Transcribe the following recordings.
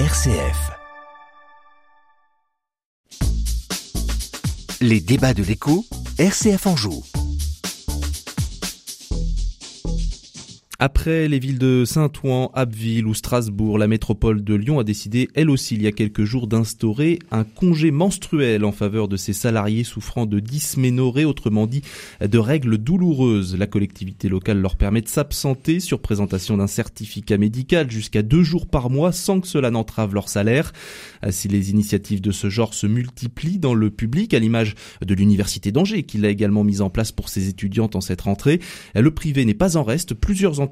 RCF. Les débats de l'écho, RCF en joue. Après les villes de Saint-Ouen, Abbeville ou Strasbourg, la métropole de Lyon a décidé, elle aussi, il y a quelques jours, d'instaurer un congé menstruel en faveur de ses salariés souffrant de dysménorrhée, autrement dit de règles douloureuses. La collectivité locale leur permet de s'absenter sur présentation d'un certificat médical jusqu'à deux jours par mois sans que cela n'entrave leur salaire. Si les initiatives de ce genre se multiplient dans le public, à l'image de l'université d'Angers, qui l'a également mise en place pour ses étudiantes en cette rentrée, le privé n'est pas en reste. Plusieurs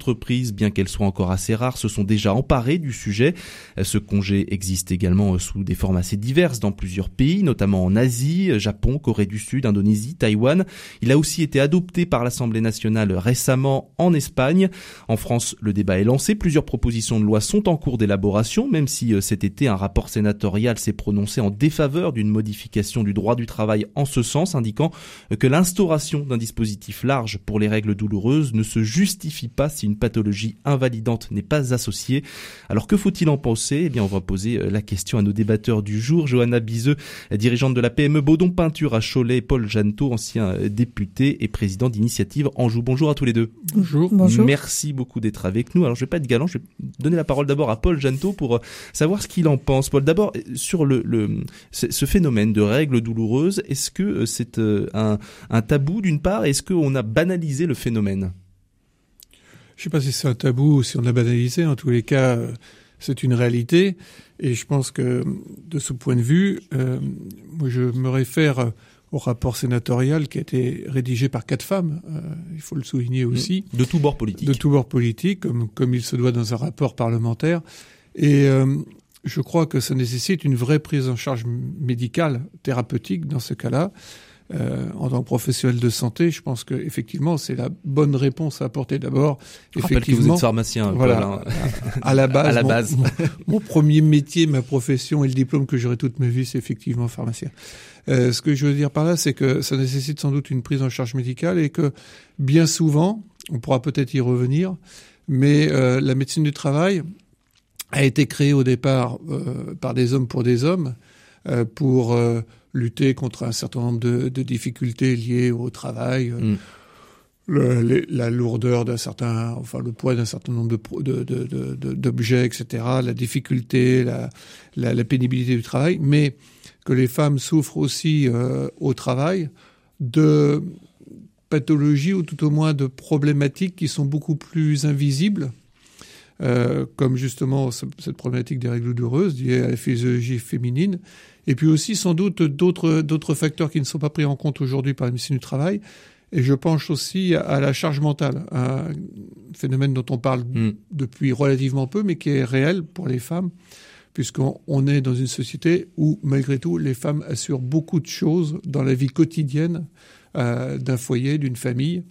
bien qu'elles soient encore assez rares, se sont déjà emparées du sujet. Ce congé existe également sous des formes assez diverses dans plusieurs pays, notamment en Asie, Japon, Corée du Sud, Indonésie, Taïwan. Il a aussi été adopté par l'Assemblée nationale récemment en Espagne. En France, le débat est lancé. Plusieurs propositions de loi sont en cours d'élaboration, même si euh, cet été un rapport sénatorial s'est prononcé en défaveur d'une modification du droit du travail en ce sens, indiquant que l'instauration d'un dispositif large pour les règles douloureuses ne se justifie pas si une une pathologie invalidante n'est pas associée. Alors que faut-il en penser? Eh bien, on va poser euh, la question à nos débatteurs du jour. Johanna Bizeux, dirigeante de la PME Baudon Peinture à Cholet, Paul Janto, ancien euh, député et président d'Initiative Anjou. Bonjour à tous les deux. Bonjour. Bonjour. Merci beaucoup d'être avec nous. Alors, je vais pas être galant, je vais donner la parole d'abord à Paul Janto pour euh, savoir ce qu'il en pense. Paul, d'abord, sur le, le, ce phénomène de règles douloureuses, est-ce que c'est un, un tabou d'une part? Est-ce qu'on a banalisé le phénomène? Je ne sais pas si c'est un tabou ou si on a banalisé. En tous les cas, euh, c'est une réalité. Et je pense que de ce point de vue, euh, moi, je me réfère au rapport sénatorial qui a été rédigé par quatre femmes, euh, il faut le souligner aussi. De tous bords politiques. De tous bords politiques, comme, comme il se doit dans un rapport parlementaire. Et euh, je crois que ça nécessite une vraie prise en charge médicale, thérapeutique dans ce cas-là. Euh, en tant que professionnel de santé, je pense que effectivement c'est la bonne réponse à apporter d'abord. Effectivement, que vous êtes pharmacien. Voilà, Paul, hein. à, la base. à la base. Mon, mon, premier métier, ma profession et le diplôme que j'aurai toute ma vie, c'est effectivement pharmacien. Euh, ce que je veux dire par là, c'est que ça nécessite sans doute une prise en charge médicale et que bien souvent, on pourra peut-être y revenir, mais euh, la médecine du travail a été créée au départ euh, par des hommes pour des hommes euh, pour lutter contre un certain nombre de, de difficultés liées au travail. Mm. Le, la lourdeur d'un certain, enfin le poids d'un certain nombre de, d'objets, etc., la difficulté, la, la, la, pénibilité du travail, mais que les femmes souffrent aussi euh, au travail de pathologies ou tout au moins de problématiques qui sont beaucoup plus invisibles, euh, comme justement cette problématique des règles douloureuses liées à la physiologie féminine, et puis aussi sans doute d'autres facteurs qui ne sont pas pris en compte aujourd'hui par la médecine du travail. Et je pense aussi à la charge mentale, un phénomène dont on parle mm. depuis relativement peu, mais qui est réel pour les femmes, puisqu'on est dans une société où, malgré tout, les femmes assurent beaucoup de choses dans la vie quotidienne euh, d'un foyer, d'une famille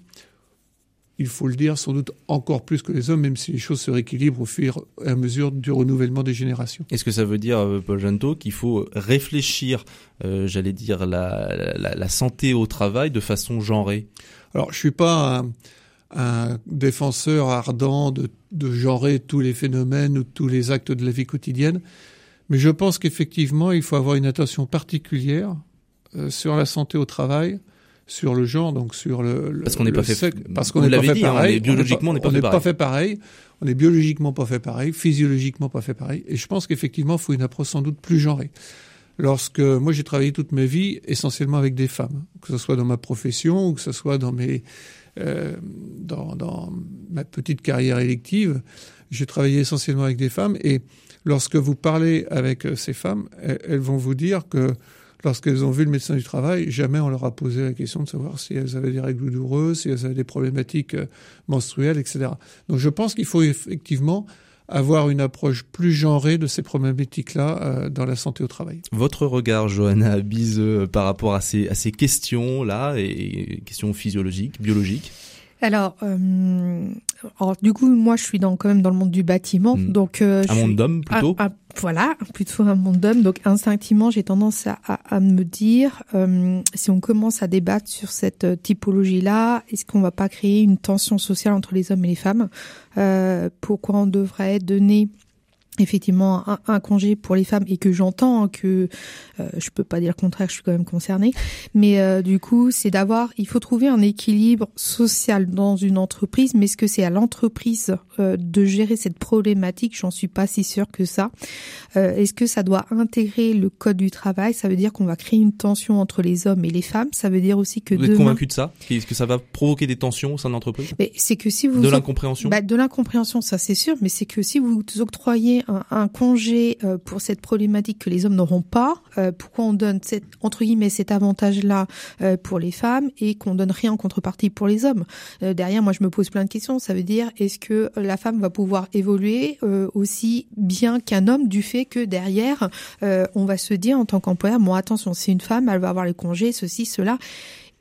il faut le dire, sans doute encore plus que les hommes, même si les choses se rééquilibrent au fur et à mesure du renouvellement des générations. Est-ce que ça veut dire, euh, Paul Janto, qu'il faut réfléchir, euh, j'allais dire, la, la, la, santé au travail de façon genrée? Alors, je suis pas un, un défenseur ardent de, de genrer tous les phénomènes ou tous les actes de la vie quotidienne, mais je pense qu'effectivement, il faut avoir une attention particulière euh, sur la santé au travail, sur le genre, donc sur le, parce qu'on n'est pas fait parce qu'on n'est pas fait pareil. biologiquement, on n'est pas, fait, pas fait pareil. On est biologiquement pas fait pareil, physiologiquement pas fait pareil. Et je pense qu'effectivement, il faut une approche sans doute plus genrée. Lorsque moi j'ai travaillé toute ma vie essentiellement avec des femmes, que ce soit dans ma profession ou que ce soit dans mes euh, dans, dans ma petite carrière élective, j'ai travaillé essentiellement avec des femmes. Et lorsque vous parlez avec ces femmes, elles, elles vont vous dire que lorsqu'elles ont vu le médecin du travail, jamais on leur a posé la question de savoir si elles avaient des règles douloureuses, si elles avaient des problématiques euh, menstruelles, etc. Donc je pense qu'il faut effectivement avoir une approche plus genrée de ces problématiques-là euh, dans la santé au travail. Votre regard, Johanna Bise, euh, par rapport à ces, à ces questions-là, et questions physiologiques, biologiques? Alors, euh, alors, du coup, moi, je suis dans quand même dans le monde du bâtiment, Mm. donc euh, Un je monde d'hommes plutôt voilà, plutôt un monde d'hommes. Donc, instinctivement, j'ai tendance à, à, à me dire, euh, si on commence à débattre sur cette euh, typologie-là, est-ce qu'on va pas créer une tension sociale entre les hommes et les femmes? Euh, Pourquoi on devrait donner effectivement un, un, congé pour les femmes et que j'entends que euh, je peux pas dire le contraire, je suis quand même concernée, mais euh, du coup c'est d'avoir, il faut trouver un équilibre social dans une entreprise, mais est-ce que c'est à l'entreprise euh, de gérer cette problématique? J'en suis pas si sûre que ça. Euh, est-ce que ça doit intégrer le code du travail? Ça veut dire qu'on va créer une tension entre les hommes et les femmes. Ça veut dire aussi que vous êtes convaincu de ça? Est-ce que ça va provoquer des tensions au sein de l'entreprise? Mais c'est que si vous de l'incompréhension, bah, de l'incompréhension, ça c'est sûr, mais c'est que si vous octroyez un, congé euh, pour cette problématique que les hommes n'auront pas, euh, pourquoi on donne cette, entre guillemets cet avantage-là euh, pour les femmes et qu'on donne rien en contrepartie pour les hommes? Derrière, moi, je me pose plein de questions. Ça veut dire, est-ce que la femme va pouvoir évoluer aussi bien qu'un homme du fait que derrière, on va se dire en tant qu'employeur, bon, attention, c'est une femme, elle va avoir les congés, ceci, cela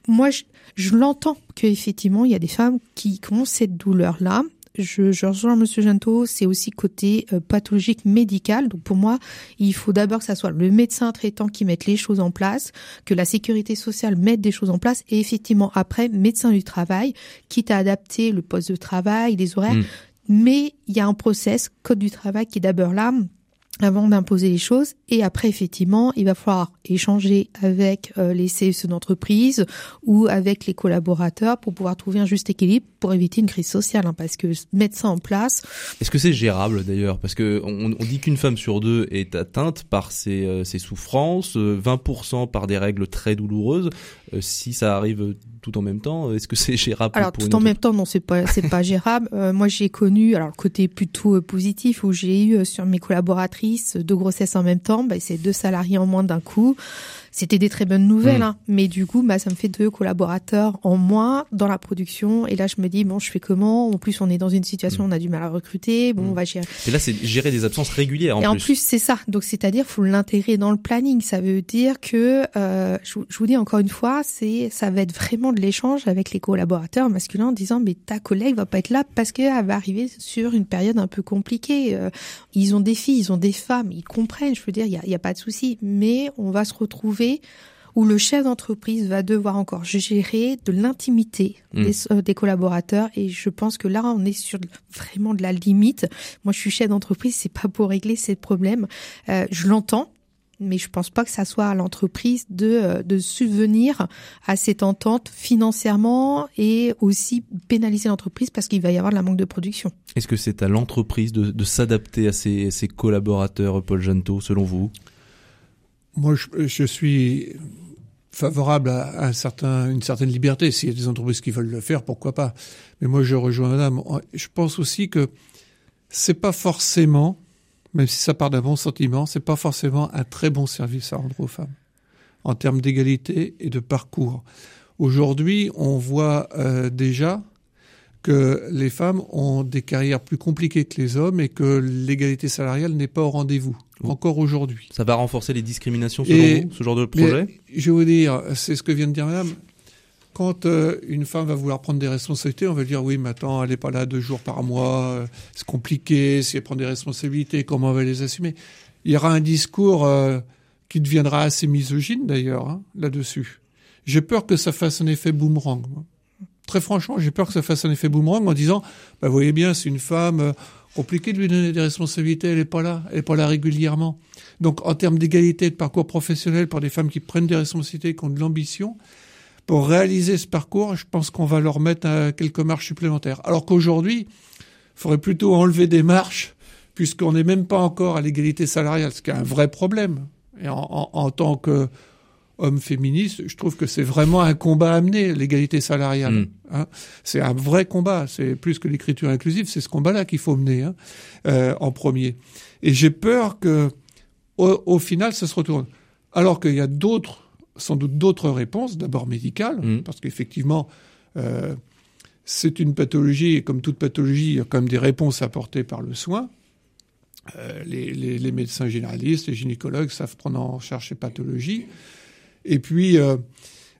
moi, je, je l'entends qu'effectivement, il y a des femmes qui ont cette douleur-là je, je rejoins Monsieur Gento, c'est aussi côté euh, pathologique médical. Donc pour moi, il faut d'abord que ça soit le médecin traitant qui mette les choses en place, que la sécurité sociale mette des choses en place, et effectivement après médecin du travail, quitte à adapter le poste de travail, les horaires. Hmm. Mais il y a un process code du travail qui est d'abord là avant d'imposer les choses. Et après, effectivement, il va falloir échanger avec euh, les CSE d'entreprise ou avec les collaborateurs pour pouvoir trouver un juste équilibre pour éviter une crise sociale. Hein, parce que mettre ça en place. Est-ce que c'est gérable d'ailleurs? Parce que on, on dit qu'une femme sur deux est atteinte par ses, euh, ses souffrances, 20% euh, par des règles très douloureuses. si ça arrive tout en même temps, est-ce que c'est gérable Alors tout en même temps, non, c'est pas c'est pas gérable. moi, j'ai connu alors le côté plutôt positif où j'ai eu sur mes collaboratrices deux grossesses en même temps, bah, c'est deux salariés en moins d'un coup c'était des très bonnes nouvelles, mm. hein. mais du coup, bah, ça me fait deux collaborateurs en moins dans la production. Et là, je me dis bon, je fais comment? En plus, on est dans une situation, où on a du mal à recruter. Bon, mm. on va gérer. Et là, c'est gérer des absences régulières. En et plus. en plus, c'est ça. Donc, c'est-à-dire, faut l'intégrer dans le planning. Ça veut dire que, euh, je, vous dis encore une fois, c'est, ça va être vraiment de l'échange avec les collaborateurs masculins en disant, mais ta collègue va pas être là parce qu'elle va arriver sur une période un peu compliquée. Euh, ils ont des filles, ils ont des femmes, ils comprennent. Je veux dire, il y a, y a pas de souci, mais on va se retrouver où le chef d'entreprise va devoir encore gérer de l'intimité hmm. euh, des, collaborateurs et je pense que là on est sur vraiment de la limite. Moi je suis chef d'entreprise, c'est pas pour régler ces problèmes. Euh, je l'entends, mais je pense pas que ça soit à l'entreprise de, euh, de subvenir à cette entente financièrement et aussi pénaliser l'entreprise parce qu'il va y avoir de la manque de production. Est-ce que c'est à l'entreprise de, de s'adapter à ses, ses collaborateurs, Paul Janto, selon vous? Moi, je, je, suis favorable à, un certain, une certaine liberté. S'il y a des entreprises qui veulent le faire, pourquoi pas? Mais moi, je rejoins Madame. Je pense aussi que c'est pas forcément, même si ça part d'un bon sentiment, c'est pas forcément un très bon service à rendre aux femmes en termes d'égalité et de parcours. Aujourd'hui, on voit euh, déjà que les femmes ont des carrières plus compliquées que les hommes et que l'égalité salariale n'est pas au rendez-vous encore aujourd'hui. Ça va renforcer les discriminations selon vous, ce genre de projet? Je vais vous dire, c'est ce que vient de dire madame. Quand euh, une femme va vouloir prendre des responsabilités, on va dire oui, maintenant elle n'est pas là deux jours par mois, euh, c'est compliqué, si elle prend des responsabilités, comment elle va les assumer? Il y aura un discours euh, qui deviendra assez misogyne d'ailleurs hein, là-dessus. J'ai peur que ça fasse un effet boomerang. Très franchement, j'ai peur que ça fasse un effet boomerang en disant, bah, vous voyez bien, c'est une femme, compliqué de lui donner des responsabilités, elle n'est pas là, elle n'est pas là régulièrement. Donc en termes d'égalité de parcours professionnel pour des femmes qui prennent des responsabilités, qui ont de l'ambition, pour réaliser ce parcours, je pense qu'on va leur mettre euh, quelques marches supplémentaires. Alors qu'aujourd'hui, il faudrait plutôt enlever des marches, puisqu'on n'est même pas encore à l'égalité salariale, ce qui est un vrai problème. Et en tant que homme féministe, je trouve que c'est vraiment un combat à mener, l'égalité salariale. Mm. Hein. C'est un vrai combat. C'est plus que l'écriture inclusive, c'est ce combat-là qu'il faut mener hein, euh, en premier. Et j'ai peur que, au, final, ça se retourne. Alors qu'il y a d'autres, sans doute d'autres réponses, d'abord médicales, mm. parce qu'effectivement, euh, c'est une pathologie, et comme toute pathologie, il y a quand même des réponses apportées par le soin. Euh, les, les, les, médecins généralistes, les gynécologues savent prendre en charge ces pathologies. Et puis, euh,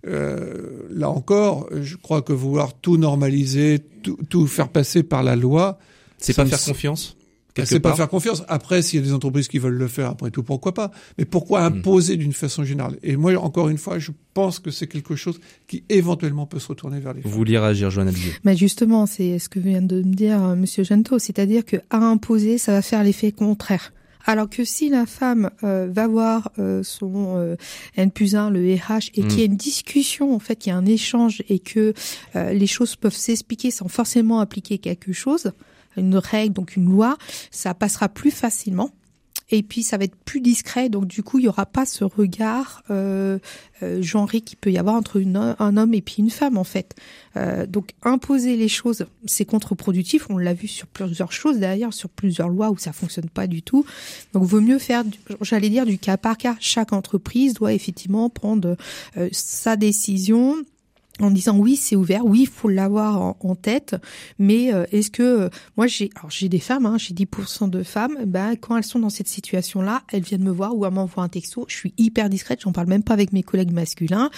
euh, là encore, je crois que vouloir tout normaliser, tout, tout faire passer par la loi, c'est pas faire confiance. c'est pas faire confiance. Après, s'il y a des entreprises qui veulent le faire, après tout, pourquoi pas Mais pourquoi hmm. imposer d'une façon générale Et moi, encore une fois, je pense que c'est quelque chose qui éventuellement peut se retourner vers les Vous vouliez réagir, Joanne Mais justement, c'est ce que vient de me dire euh, Monsieur Gento, c'est-à-dire que à imposer, ça va faire l'effet contraire. Alors que si la femme euh, va voir euh, son euh, N plus 1, le RH, et qu'il y a hmm. une discussion, en fait, qu'il y a un échange et que les choses peuvent s'expliquer sans forcément appliquer quelque chose, une règle, donc une loi, ça passera plus facilement et puis ça va être plus discret, donc du coup il y aura pas ce regard euh, euh, genré qui peut y avoir entre un homme et puis une femme en fait. Euh, donc imposer les choses, c'est contre-productif. On l'a vu sur plusieurs choses d'ailleurs, sur plusieurs lois où ça fonctionne pas du tout. Donc vaut mieux faire, j'allais dire du cas par cas. Chaque entreprise doit effectivement prendre euh, sa décision en disant oui c'est ouvert, oui il faut l'avoir en, tête, mais euh, est-ce que euh, moi j'ai alors j'ai des femmes, hein, j'ai 10% de femmes, ben quand elles sont dans cette situation là, elles viennent me voir ou elles m'envoient un texto, je suis hyper discrète, j'en parle même pas avec mes collègues masculins,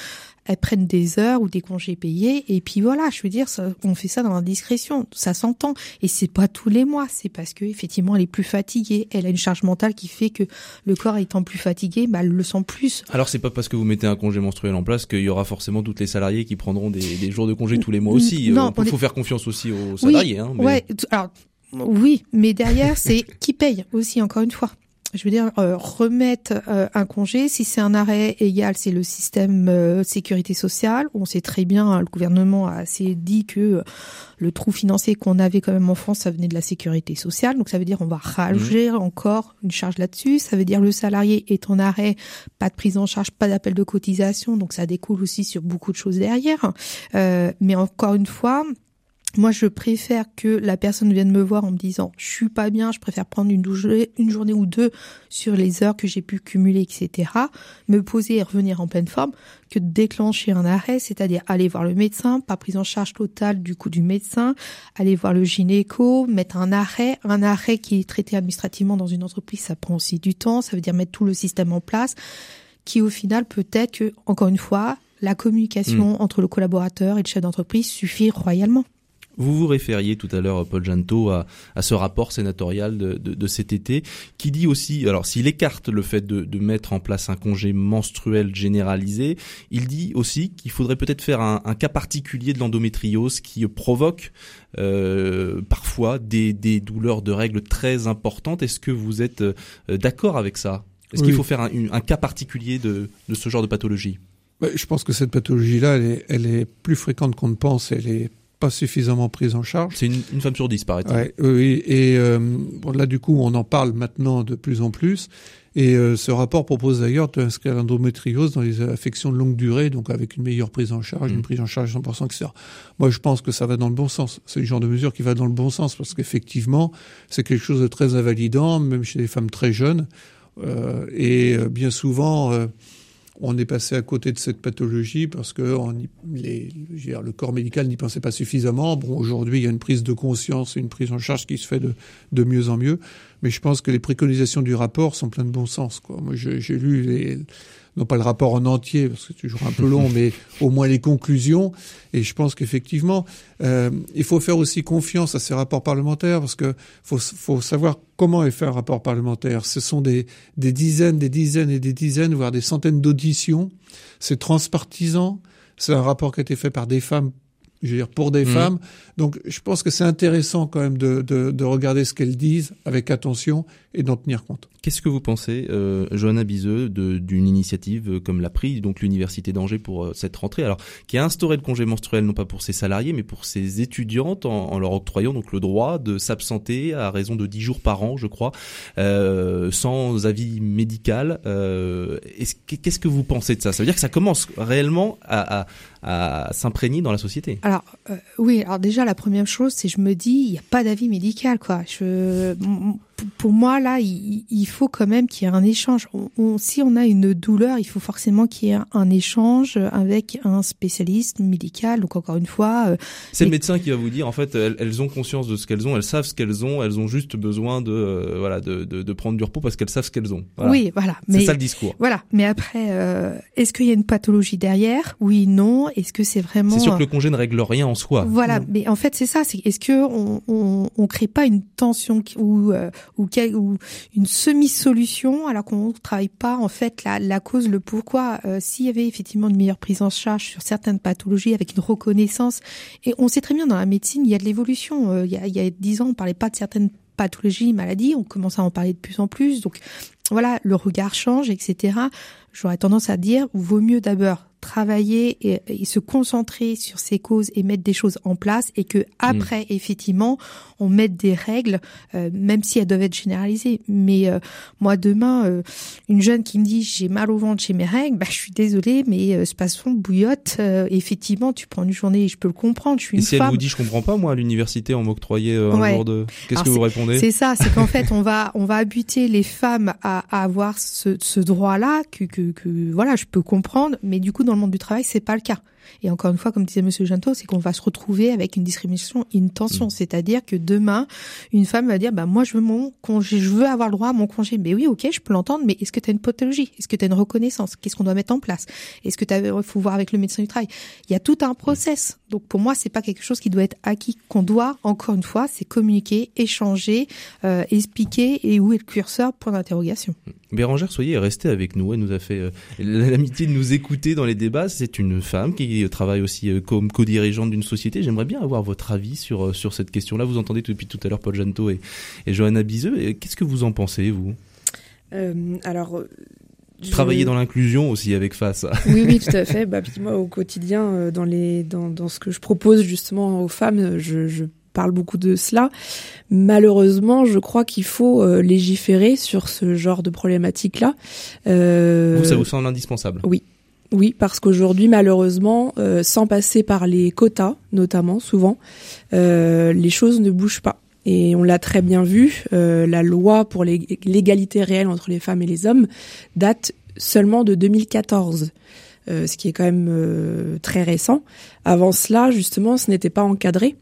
elles prennent des heures ou des congés payés et puis voilà je veux dire ça, on fait ça dans la discrétion ça s'entend. Et c'est pas tous les mois c'est parce que effectivement elle est plus fatiguée. Elle a une charge mentale qui fait que le corps étant plus fatigué bah elle le sent plus. Alors c'est pas parce que vous mettez un congé menstruel en place qu'il y aura forcément toutes les salariés qui prendront des, des jours de congé tous les mois aussi. non, il faut faire confiance aussi aux salariés hein, ouais alors oui mais derrière c'est qui paye aussi encore une fois je veux dire, euh, remettre euh, un congé, si c'est un arrêt égal, c'est le système euh, sécurité sociale. On sait très bien, hein, le gouvernement a assez dit que le trou financier qu'on avait quand même en France, ça venait de la sécurité sociale. Donc ça veut dire on va rajouter mmh. encore une charge là-dessus. Ça veut dire le salarié est en arrêt, pas de prise en charge, pas d'appel de cotisation. Donc ça découle aussi sur beaucoup de choses derrière. mais encore une fois, moi, je préfère que la personne vienne me voir en me disant je suis pas bien, je préfère prendre une, une journée ou deux sur les heures que j'ai pu cumuler, etc. Me poser et revenir en pleine forme, que de déclencher un arrêt, c'est-à-dire aller voir le médecin, pas prise en charge totale du coup du médecin, aller voir le gynéco, mettre un arrêt, un arrêt qui est traité administrativement dans une entreprise, ça prend aussi du temps, ça veut dire mettre tout le système en place, qui au final peut-être que encore une fois la communication mmh. entre le collaborateur et le chef d'entreprise suffit royalement. Vous vous référiez tout à l'heure, Paul Janto, à, à, ce rapport sénatorial de, de, de, cet été, qui dit aussi, alors s'il écarte le fait de, de, mettre en place un congé menstruel généralisé, il dit aussi qu'il faudrait peut-être faire un, un, cas particulier de l'endométriose qui provoque euh, parfois des, des, douleurs de règles très importantes. Est-ce que vous êtes euh, d'accord avec ça? Est-ce qu'il faut faire un, un, cas particulier de, de ce genre de pathologie? Je pense que cette pathologie-là, elle est, elle est plus fréquente qu'on ne pense. Elle est pas suffisamment prise en charge. C'est une, une, femme sur dix, paraît-il. Ouais, oui, et euh, bon, là, du coup, on en parle maintenant de plus en plus. Et euh, ce rapport propose d'ailleurs d'inscrire l'endométriose dans les affections de longue durée, donc avec une meilleure prise en charge, une mmh. prise en charge 100%, etc. Moi, je pense que ça va dans le bon sens. C'est le genre de mesure qui va dans le bon sens, parce qu'effectivement, c'est quelque chose de très invalidant, même chez des femmes très jeunes. Euh, et bien souvent, on est passé à côté de cette pathologie parce que on les, le corps médical n'y pensait pas suffisamment. Bon, aujourd'hui, il y a une prise de conscience, une prise en charge qui se fait de, de mieux en mieux. Mais je pense que les préconisations du rapport sont pleines de bon sens. Quoi. Moi, j'ai lu les, non pas le rapport en entier, parce que c'est toujours un peu long, mais au moins les conclusions. Et je pense qu'effectivement, euh, il faut faire aussi confiance à ces rapports parlementaires, parce que faut, faut savoir comment est fait un rapport parlementaire. Ce sont des, des dizaines, des dizaines et des dizaines, voire des centaines d'auditions. C'est transpartisan. C'est un rapport qui a été fait par des femmes je veux dire, pour des mmh. femmes. Donc, je pense que c'est intéressant quand même de, de, de regarder ce qu'elles disent avec attention et d'en tenir compte. Qu'est-ce que vous pensez, euh, Johanna Biseux, d'une initiative comme l'a pris donc l'université d'Angers pour euh, cette rentrée, alors qui a instauré le congé menstruel non pas pour ses salariés mais pour ses étudiantes en, en leur octroyant donc le droit de s'absenter à raison de 10 jours par an, je crois, euh, sans avis médical. Euh, Qu'est-ce que vous pensez de ça? Ça veut dire que ça commence réellement à, à, à s'imprégner dans la société. Alors euh, oui, alors déjà la première chose, c'est je me dis il n'y a pas d'avis médical quoi. Je pour moi, là, il, faut quand même qu'il y ait un échange. On, si on a une douleur, il faut forcément qu'il y ait un échange avec un spécialiste médical. Donc encore une fois, euh, c'est le médecin qui va vous dire. En fait, elles, ont conscience de ce qu'elles ont, elles savent ce qu'elles ont, elles ont juste besoin de euh, voilà de, de, de, prendre du repos parce qu'elles savent ce qu'elles ont. Oui, voilà. C'est ça le discours. Voilà. Mais après, euh, est-ce qu'il y a une pathologie derrière? Oui, non. Est-ce que c'est vraiment C'est sûr que le congé ne règle rien en soi. Voilà. Mais en fait, c'est ça. C'est est-ce que on, on, on crée pas une tension ou ou, une semi-solution alors qu'on ne travaille pas en fait la, cause, le pourquoi. Euh, S'il y avait effectivement une meilleure prise en charge sur certaines pathologies avec une reconnaissance, et on sait très bien dans la médecine, il y a de l'évolution. Euh, il, il y a dix ans, on parlait pas de certaines pathologies, maladies, on commence à en parler de plus en plus. Donc voilà, le regard change, etc. J'aurais tendance à dire, vaut mieux d'abord travailler et, se concentrer sur ces causes et mettre des choses en place et que après mm. effectivement on mette des règles euh, même si elles doivent être généralisées. Mais euh, moi demain euh, une jeune qui me dit j'ai mal au ventre chez mes règles bah je suis désolée mais ce passons bouillotte effectivement tu prends une journée je peux le comprendre je suis et une si elle vous dit je comprends pas moi à l'université on m'octroyait un jour de qu'est-ce que vous répondez? c'est ça c'est qu'en fait on va on va habiter les femmes à, à avoir ce, ce droit là que, que, que voilà je peux comprendre mais du coup dans monde du travail, c'est pas le cas. Et encore une fois, comme disait Monsieur Janto, c'est qu'on va se retrouver avec une discrimination, une tension. Mm. C'est-à-dire que demain, une femme va dire, bah, moi, je veux mon congé, je veux avoir le droit à mon congé. Mais oui, ok, je peux l'entendre, mais est-ce que tu as une pathologie? Est-ce que tu as une reconnaissance? Qu'est-ce qu'on doit mettre en place? Est-ce que tu faut voir avec le médecin du travail? Il y a tout un process. Donc, pour moi, c'est pas quelque chose qui doit être acquis, qu'on doit, encore une fois, c'est communiquer, échanger, euh, expliquer et où est le curseur, point d'interrogation. Bérangère Soyez est restée avec nous. Elle nous a fait euh, l'amitié de nous écouter dans les débats. C'est une femme qui travaille aussi euh, comme co-dirigeante d'une société. J'aimerais bien avoir votre avis sur, euh, sur cette question-là. Vous entendez depuis tout à l'heure Paul Janto et, et Johanna Biseux. Qu'est-ce que vous en pensez, vous? Euh, Alors. Travailler dans l'inclusion aussi avec face. oui, oui, tout à fait. Bah, moi, au quotidien, dans, les, dans, dans ce que je propose justement aux femmes, je, je parle beaucoup de cela. Malheureusement, je crois qu'il faut légiférer sur ce genre de problématique-là. Euh... Vous, ça vous semble indispensable? Oui, oui, parce qu'aujourd'hui, malheureusement, euh, sans passer par les quotas, notamment, souvent, euh, les choses ne bougent pas. Et on l'a très bien vu, euh, la loi pour l'égalité réelle entre les femmes et les hommes date seulement de 2014. ce qui est quand même très récent. Avant cela, justement, ce n'était pas encadré.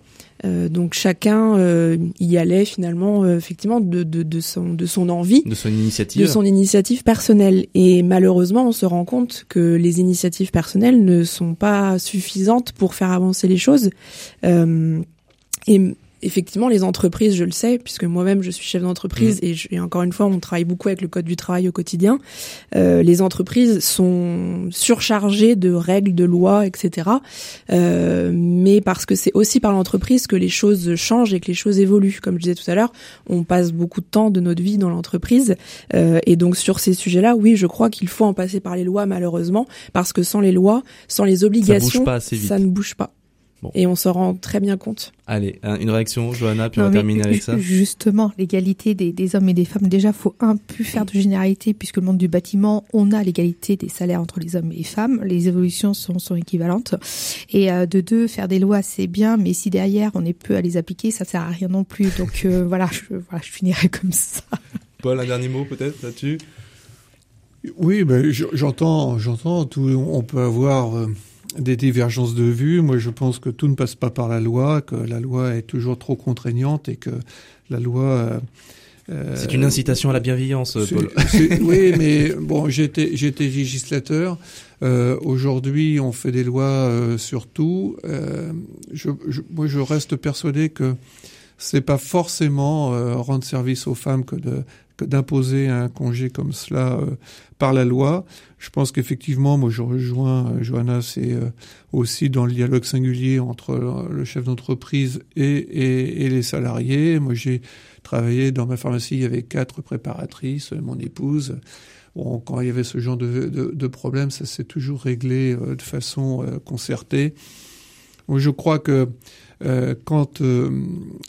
Euh, donc chacun euh, y allait finalement euh, effectivement de, de, de, son, de son envie, de son initiative, de son initiative personnelle. Et malheureusement, on se rend compte que les initiatives personnelles ne sont pas suffisantes pour faire avancer les choses. et effectivement, les entreprises, je le sais, puisque moi-même je suis chef d'entreprise mmh. et, et, encore une fois, on travaille beaucoup avec le code du travail au quotidien. Euh, les entreprises sont surchargées de règles, de lois, etc. Euh, mais parce que c'est aussi par l'entreprise que les choses changent et que les choses évoluent. Comme je disais tout à l'heure, on passe beaucoup de temps de notre vie dans l'entreprise euh, et donc sur ces sujets-là, oui, je crois qu'il faut en passer par les lois malheureusement, parce que sans les lois, sans les obligations, ça ne bouge pas. Et on s'en rend très bien compte. Allez, une réaction, Johanna, puis on va terminer avec ça. Justement, l'égalité des, des, hommes et des femmes. Déjà, faut un plus faire de généralité, puisque le monde du bâtiment, on a l'égalité des salaires entre les hommes et les femmes. Les évolutions sont, sont équivalentes. Et euh, de deux, faire des lois, c'est bien, mais si derrière on est peu à les appliquer, ça sert à rien non plus. Donc euh, voilà, je, voilà, je finirai comme ça. Paul, un dernier mot peut-être là-dessus? Oui, ben j'entends, j'entends. Tout, on peut avoir. Euh, des divergences de vues. Moi, je pense que tout ne passe pas par la loi, que la loi est toujours trop contraignante et que la loi. Euh, euh c'est une incitation à la bienveillance, Paul. oui, mais bon, j'étais j'étais législateur. Euh, Aujourd'hui, on fait des lois euh, sur tout. Euh, je, je, moi, je reste persuadé que c'est pas forcément rendre service aux femmes que de d'imposer un congé comme cela euh, par la loi. Je pense qu'effectivement, moi je rejoins euh, Johanna, c'est euh, aussi dans le dialogue singulier entre le chef d'entreprise et, et, les salariés. Moi j'ai travaillé dans ma pharmacie, il y avait quatre préparatrices, mon épouse. Bon, quand il y avait ce genre de, de, de problème, ça s'est toujours réglé de façon concertée. Je crois que euh, quand euh,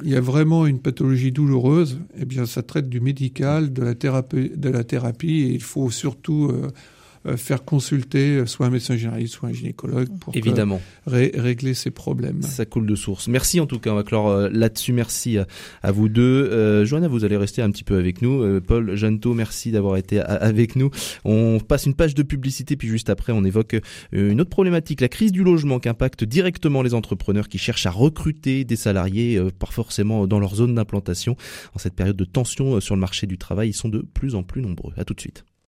il y a vraiment une pathologie douloureuse, eh bien, ça traite du médical, de la thérapie, et il faut surtout euh, faire consulter soit un médecin généraliste, soit un gynécologue pour Évidemment. régler ces problèmes. Ça coule de source. Merci en tout cas, on va clore là-dessus. Merci à vous deux. Euh, Joanna, vous allez rester un petit peu avec nous. Paul Janto, merci d'avoir été avec nous. On passe une page de publicité, puis juste après, on évoque une autre problématique, la crise du logement qui impacte directement les entrepreneurs qui cherchent à recruter des salariés, pas forcément dans leur zone d'implantation. En cette période de tension sur le marché du travail, ils sont de plus en plus nombreux. À tout de suite.